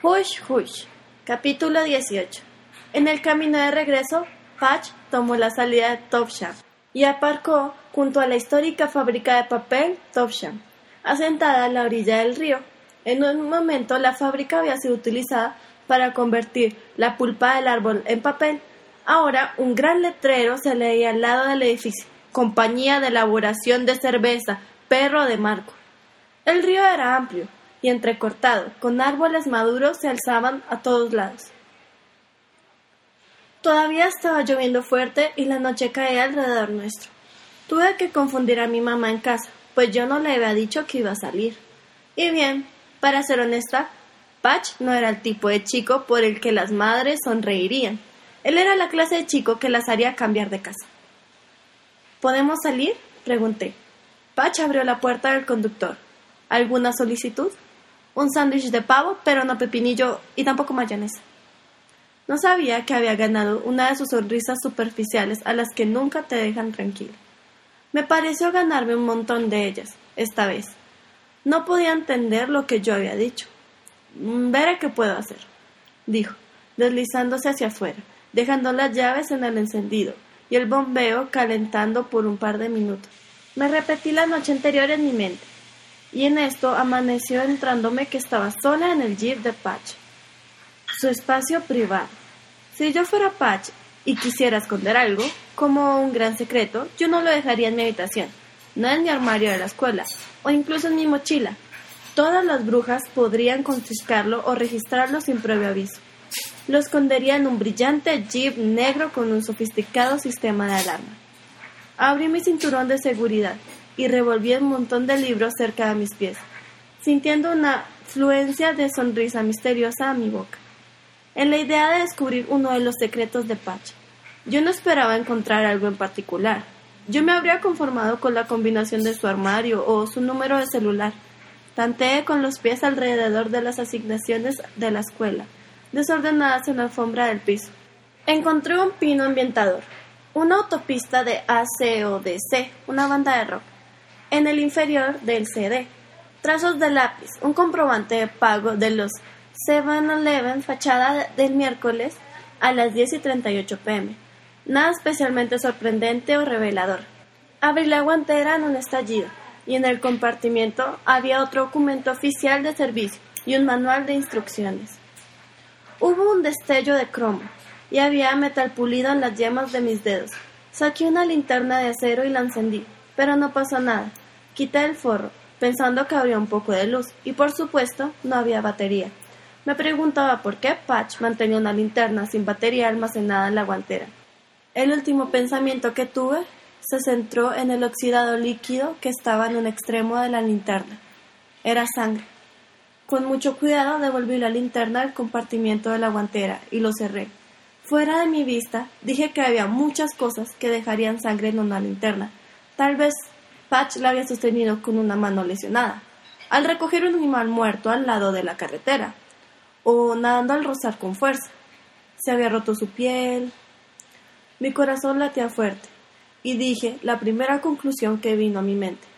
Hush Hush, capítulo 18. En el camino de regreso, Patch tomó la salida de Topsham y aparcó junto a la histórica fábrica de papel Topsham, asentada a la orilla del río. En un momento la fábrica había sido utilizada para convertir la pulpa del árbol en papel. Ahora un gran letrero se leía al lado del edificio. Compañía de elaboración de cerveza, perro de Marco. El río era amplio, y entrecortado, con árboles maduros se alzaban a todos lados. Todavía estaba lloviendo fuerte y la noche caía alrededor nuestro. Tuve que confundir a mi mamá en casa, pues yo no le había dicho que iba a salir. Y bien, para ser honesta, Patch no era el tipo de chico por el que las madres sonreirían. Él era la clase de chico que las haría cambiar de casa. ¿Podemos salir? pregunté. Patch abrió la puerta del conductor. ¿Alguna solicitud? Un sándwich de pavo, pero no pepinillo y tampoco mayonesa. No sabía que había ganado una de sus sonrisas superficiales a las que nunca te dejan tranquilo. Me pareció ganarme un montón de ellas, esta vez. No podía entender lo que yo había dicho. Mm, veré qué puedo hacer, dijo, deslizándose hacia afuera, dejando las llaves en el encendido y el bombeo calentando por un par de minutos. Me repetí la noche anterior en mi mente y en esto amaneció entrándome que estaba sola en el jeep de Patch. Su espacio privado. Si yo fuera Patch y quisiera esconder algo, como un gran secreto, yo no lo dejaría en mi habitación, no en mi armario de la escuela, o incluso en mi mochila. Todas las brujas podrían confiscarlo o registrarlo sin previo aviso. Lo escondería en un brillante jeep negro con un sofisticado sistema de alarma. Abrí mi cinturón de seguridad y revolví un montón de libros cerca de mis pies, sintiendo una fluencia de sonrisa misteriosa a mi boca, en la idea de descubrir uno de los secretos de Patch. Yo no esperaba encontrar algo en particular. Yo me habría conformado con la combinación de su armario o su número de celular. Tanteé con los pies alrededor de las asignaciones de la escuela, desordenadas en la alfombra del piso. Encontré un pino ambientador, una autopista de ACODC, una banda de rock, en el inferior del CD. Trazos de lápiz, un comprobante de pago de los 7-Eleven, fachada del miércoles a las 10 y 38 pm. Nada especialmente sorprendente o revelador. Abrí la guantera en un estallido y en el compartimiento había otro documento oficial de servicio y un manual de instrucciones. Hubo un destello de cromo y había metal pulido en las yemas de mis dedos. Saqué una linterna de acero y la encendí pero no pasó nada. Quité el forro, pensando que habría un poco de luz, y por supuesto no había batería. Me preguntaba por qué Patch mantenía una linterna sin batería almacenada en la guantera. El último pensamiento que tuve se centró en el oxidado líquido que estaba en un extremo de la linterna. Era sangre. Con mucho cuidado devolví la linterna al compartimiento de la guantera y lo cerré. Fuera de mi vista, dije que había muchas cosas que dejarían sangre en una linterna, Tal vez Patch la había sostenido con una mano lesionada, al recoger un animal muerto al lado de la carretera, o nadando al rozar con fuerza. Se había roto su piel. Mi corazón latía fuerte, y dije la primera conclusión que vino a mi mente.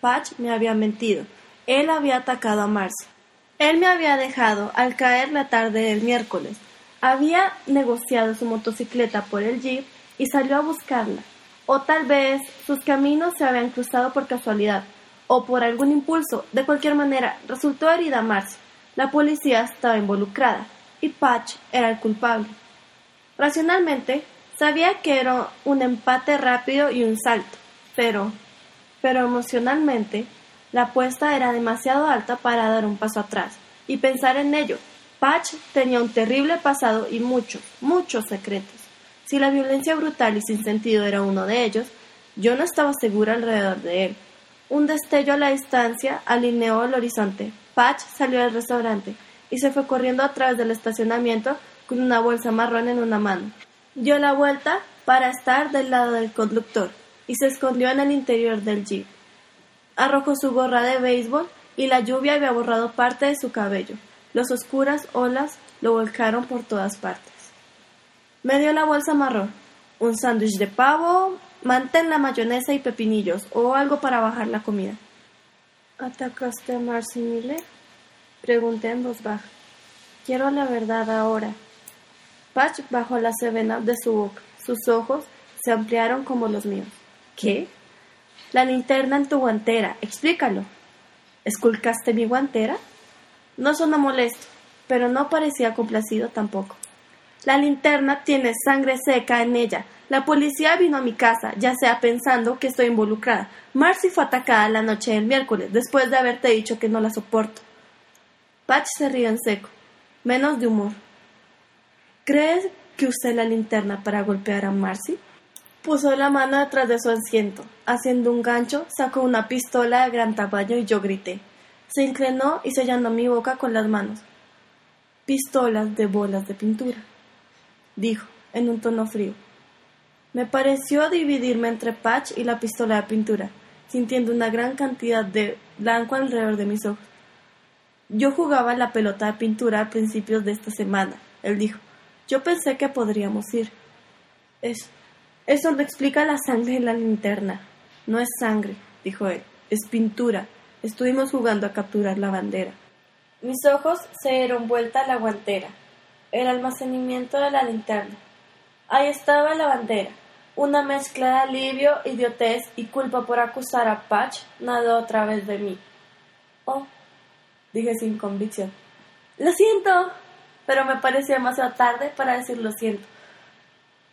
Patch me había mentido. Él había atacado a Marcia. Él me había dejado al caer la tarde del miércoles. Había negociado su motocicleta por el jeep y salió a buscarla. O tal vez sus caminos se habían cruzado por casualidad o por algún impulso. De cualquier manera, resultó herida Marcia. La policía estaba involucrada y Patch era el culpable. Racionalmente, sabía que era un empate rápido y un salto, pero, pero emocionalmente, la apuesta era demasiado alta para dar un paso atrás y pensar en ello. Patch tenía un terrible pasado y muchos, muchos secretos. Si la violencia brutal y sin sentido era uno de ellos, yo no estaba segura alrededor de él. Un destello a la distancia alineó el horizonte. Patch salió del restaurante y se fue corriendo a través del estacionamiento con una bolsa marrón en una mano. Dio la vuelta para estar del lado del conductor y se escondió en el interior del jeep. Arrojó su gorra de béisbol y la lluvia había borrado parte de su cabello. Las oscuras olas lo volcaron por todas partes. Me dio la bolsa marrón, un sándwich de pavo, mantén la mayonesa y pepinillos o algo para bajar la comida. ¿Atacaste a Marcy Miller? Pregunté en voz baja. Quiero la verdad ahora. Patch bajó la sevena de su boca. Sus ojos se ampliaron como los míos. ¿Qué? La linterna en tu guantera. Explícalo. ¿Esculcaste mi guantera? No sonó molesto, pero no parecía complacido tampoco. La linterna tiene sangre seca en ella. La policía vino a mi casa, ya sea pensando que estoy involucrada. Marcy fue atacada la noche del miércoles, después de haberte dicho que no la soporto. Patch se rió en seco, menos de humor. ¿Crees que usé la linterna para golpear a Marcy? Puso la mano detrás de su asiento. Haciendo un gancho, sacó una pistola de gran tamaño y yo grité. Se inclinó y sellando mi boca con las manos. Pistolas de bolas de pintura dijo, en un tono frío. Me pareció dividirme entre Patch y la pistola de pintura, sintiendo una gran cantidad de blanco alrededor de mis ojos. Yo jugaba la pelota de pintura a principios de esta semana, él dijo. Yo pensé que podríamos ir. Es, eso no explica la sangre en la linterna. No es sangre, dijo él, es pintura. Estuvimos jugando a capturar la bandera. Mis ojos se dieron vuelta a la guantera el almacenamiento de la linterna. Ahí estaba la bandera. Una mezcla de alivio, idiotez y culpa por acusar a Patch nadó a través de mí. Oh, dije sin convicción. Lo siento, pero me parecía demasiado tarde para decir lo siento.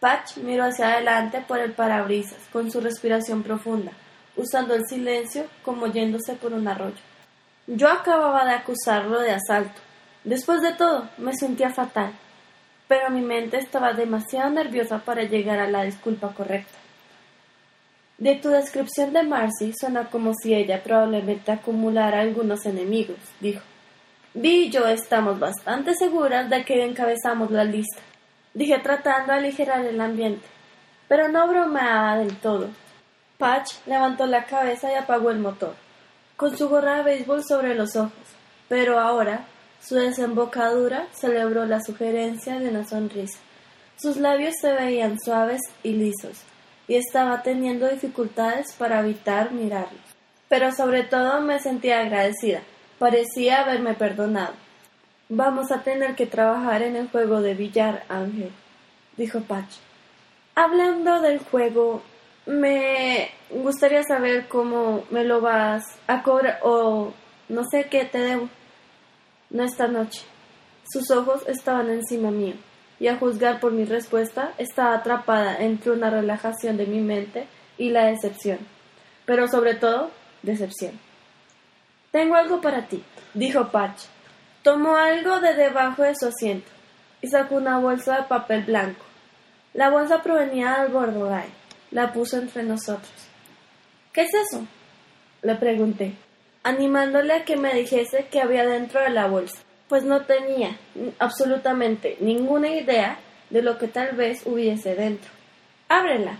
Patch miró hacia adelante por el parabrisas, con su respiración profunda, usando el silencio como yéndose por un arroyo. Yo acababa de acusarlo de asalto, Después de todo, me sentía fatal, pero mi mente estaba demasiado nerviosa para llegar a la disculpa correcta. De tu descripción de Marcy suena como si ella probablemente acumulara algunos enemigos, dijo. Vi y yo estamos bastante seguras de que encabezamos la lista, dije tratando de aligerar el ambiente, pero no bromeaba del todo. Patch levantó la cabeza y apagó el motor, con su gorra de béisbol sobre los ojos, pero ahora su desembocadura celebró la sugerencia de una sonrisa. Sus labios se veían suaves y lisos, y estaba teniendo dificultades para evitar mirarlos. Pero sobre todo me sentía agradecida. Parecía haberme perdonado. Vamos a tener que trabajar en el juego de billar, Ángel, dijo Patch. Hablando del juego, me gustaría saber cómo me lo vas a cobrar o no sé qué te debo no esta noche. Sus ojos estaban encima mío, y a juzgar por mi respuesta, estaba atrapada entre una relajación de mi mente y la decepción, pero sobre todo, decepción. Tengo algo para ti, dijo Patch. Tomó algo de debajo de su asiento y sacó una bolsa de papel blanco. La bolsa provenía del Bordogay. La puso entre nosotros. ¿Qué es eso? Le pregunté animándole a que me dijese qué había dentro de la bolsa, pues no tenía absolutamente ninguna idea de lo que tal vez hubiese dentro. Ábrela.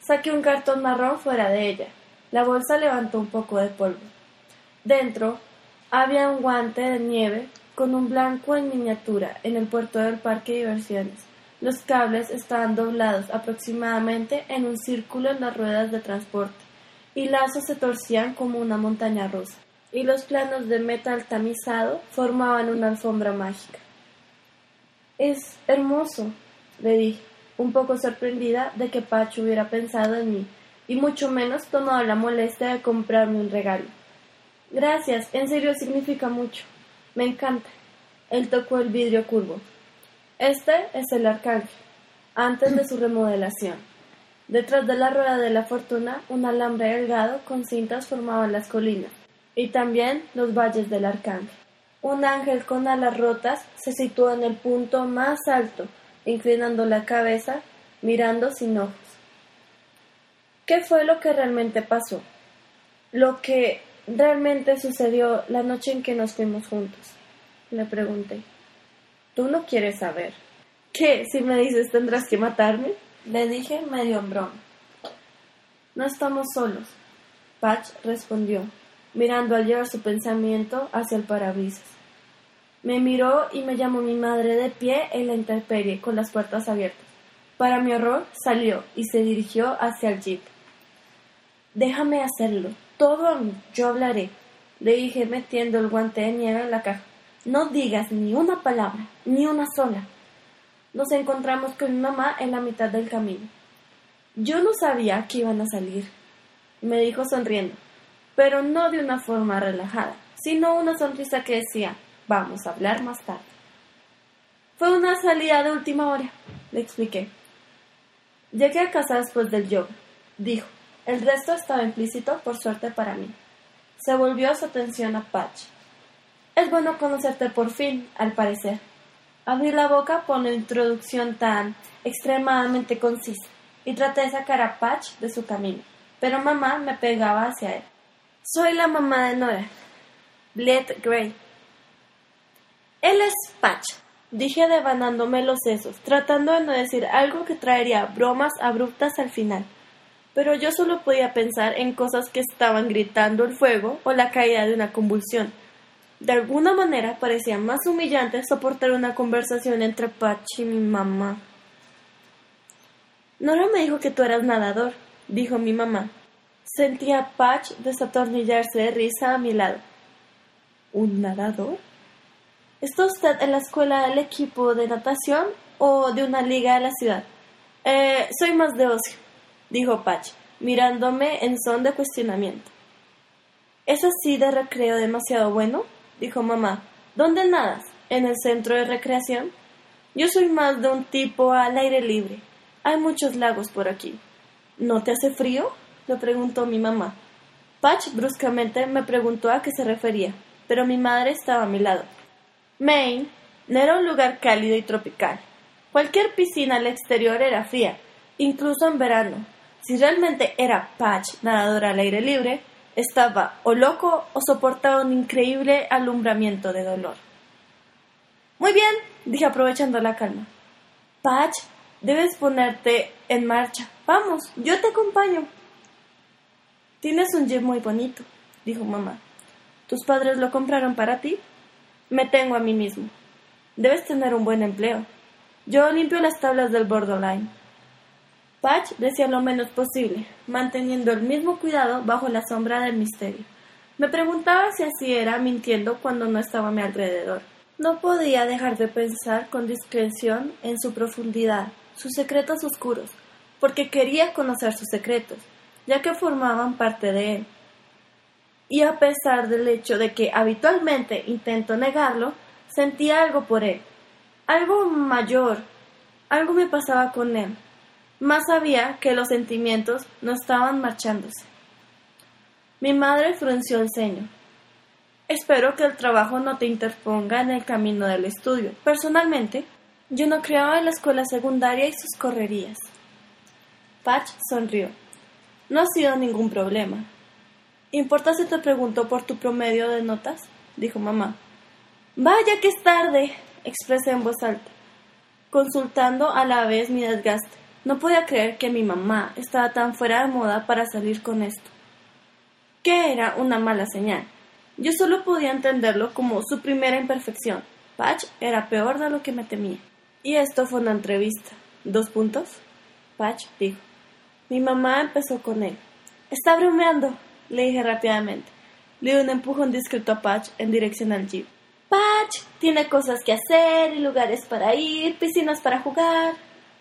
Saqué un cartón marrón fuera de ella. La bolsa levantó un poco de polvo. Dentro había un guante de nieve con un blanco en miniatura en el puerto del parque de diversiones. Los cables estaban doblados aproximadamente en un círculo en las ruedas de transporte y lazos se torcían como una montaña rusa, y los planos de metal tamizado formaban una alfombra mágica. Es hermoso, le dije, un poco sorprendida de que Pacho hubiera pensado en mí, y mucho menos tomado la molestia de comprarme un regalo. Gracias, en serio significa mucho. Me encanta. Él tocó el vidrio curvo. Este es el arcángel, antes de su remodelación. Detrás de la rueda de la fortuna, un alambre delgado con cintas formaba las colinas y también los valles del arcángel. Un ángel con alas rotas se situó en el punto más alto, inclinando la cabeza, mirando sin ojos. ¿Qué fue lo que realmente pasó? Lo que realmente sucedió la noche en que nos fuimos juntos. Le pregunté. Tú no quieres saber. ¿Qué? Si me dices tendrás que matarme. Le dije medio en. No estamos solos. Patch respondió, mirando al llevar su pensamiento hacia el parabrisas. Me miró y me llamó mi madre de pie en la intemperie con las puertas abiertas. Para mi horror, salió y se dirigió hacia el jeep. Déjame hacerlo. Todo a mí. Yo hablaré. Le dije metiendo el guante de nieve en la caja. No digas ni una palabra, ni una sola. Nos encontramos con mamá en la mitad del camino. Yo no sabía que iban a salir, me dijo sonriendo, pero no de una forma relajada, sino una sonrisa que decía, vamos a hablar más tarde. Fue una salida de última hora, le expliqué. Llegué a casa después del yoga, dijo. El resto estaba implícito, por suerte para mí. Se volvió su atención a Patch. Es bueno conocerte por fin, al parecer. Abrí la boca por una introducción tan extremadamente concisa y traté de sacar a Patch de su camino, pero mamá me pegaba hacia él. Soy la mamá de Nora, Bled Gray. Él es Patch, dije devanándome los sesos, tratando de no decir algo que traería bromas abruptas al final. Pero yo solo podía pensar en cosas que estaban gritando el fuego o la caída de una convulsión. De alguna manera parecía más humillante soportar una conversación entre Patch y mi mamá. Nora me dijo que tú eras nadador, dijo mi mamá. Sentía a Patch desatornillarse de risa a mi lado. ¿Un nadador? ¿Está usted en la escuela del equipo de natación o de una liga de la ciudad? Eh, soy más de ocio, dijo Patch, mirándome en son de cuestionamiento. ¿Es así de recreo demasiado bueno? Dijo mamá. ¿Dónde nadas? ¿En el centro de recreación? Yo soy más de un tipo al aire libre. Hay muchos lagos por aquí. ¿No te hace frío? le preguntó mi mamá. Patch bruscamente me preguntó a qué se refería, pero mi madre estaba a mi lado. Maine no era un lugar cálido y tropical. Cualquier piscina al exterior era fría, incluso en verano. Si realmente era Patch nadador al aire libre, estaba o loco o soportaba un increíble alumbramiento de dolor. Muy bien, dije aprovechando la calma. Patch Debes ponerte en marcha. Vamos, yo te acompaño. Tienes un jeep muy bonito, dijo mamá. ¿Tus padres lo compraron para ti? Me tengo a mí mismo. Debes tener un buen empleo. Yo limpio las tablas del borderline. Patch decía lo menos posible, manteniendo el mismo cuidado bajo la sombra del misterio. Me preguntaba si así era mintiendo cuando no estaba a mi alrededor. No podía dejar de pensar con discreción en su profundidad, sus secretos oscuros, porque quería conocer sus secretos, ya que formaban parte de él. Y a pesar del hecho de que habitualmente intento negarlo, sentía algo por él, algo mayor, algo me pasaba con él. Más sabía que los sentimientos no estaban marchándose. Mi madre frunció el ceño. Espero que el trabajo no te interponga en el camino del estudio. Personalmente, yo no creaba en la escuela secundaria y sus correrías. Patch sonrió. No ha sido ningún problema. ¿Importa si te pregunto por tu promedio de notas? dijo mamá. Vaya que es tarde, expresé en voz alta, consultando a la vez mi desgaste. No podía creer que mi mamá estaba tan fuera de moda para salir con esto. ¿Qué era una mala señal? Yo solo podía entenderlo como su primera imperfección. Patch era peor de lo que me temía. Y esto fue una entrevista. ¿Dos puntos? Patch dijo. Mi mamá empezó con él. Está bromeando, le dije rápidamente. Le di un empujón discreto a Patch en dirección al jeep. Patch tiene cosas que hacer y lugares para ir, piscinas para jugar.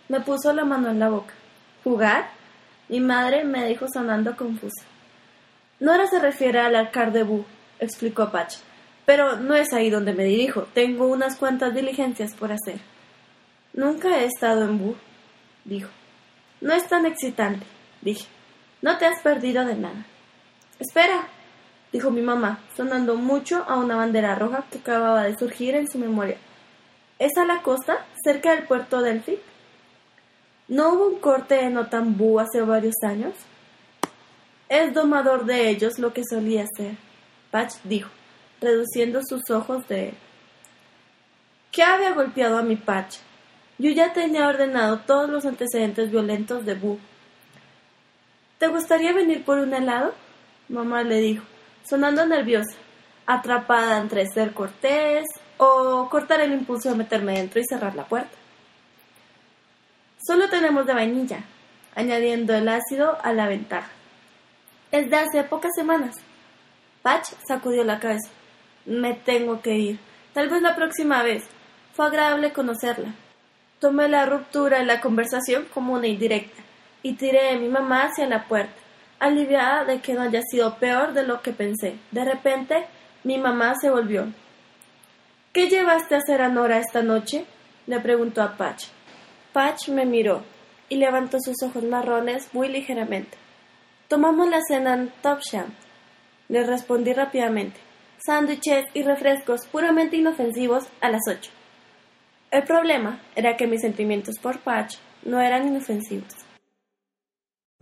Me puso la mano en la boca. ¿Jugar? Mi madre me dijo sonando confusa. Nora se refiere al alcar de Bu, explicó Patch. Pero no es ahí donde me dirijo. Tengo unas cuantas diligencias por hacer. Nunca he estado en Bu, dijo. No es tan excitante, dije. No te has perdido de nada. Espera, dijo mi mamá, sonando mucho a una bandera roja que acababa de surgir en su memoria. ¿Es a la costa, cerca del puerto Delphi? ¿No hubo un corte en Otambú hace varios años? Es domador de ellos lo que solía ser, Patch dijo, reduciendo sus ojos de él. ¿Qué había golpeado a mi Patch? Yo ya tenía ordenado todos los antecedentes violentos de Boo. ¿Te gustaría venir por un helado? Mamá le dijo, sonando nerviosa, atrapada entre ser cortés o cortar el impulso de meterme dentro y cerrar la puerta. Solo tenemos de vainilla, añadiendo el ácido a la ventaja. Es de hace pocas semanas. Patch sacudió la cabeza. Me tengo que ir. Tal vez la próxima vez. Fue agradable conocerla. Tomé la ruptura en la conversación como una indirecta y tiré a mi mamá hacia la puerta, aliviada de que no haya sido peor de lo que pensé. De repente, mi mamá se volvió. ¿Qué llevaste a hacer a Nora esta noche? le preguntó a Patch. Patch me miró y levantó sus ojos marrones muy ligeramente. Tomamos la cena en Topsham. Le respondí rápidamente. Sándwiches y refrescos puramente inofensivos a las ocho. El problema era que mis sentimientos por Patch no eran inofensivos.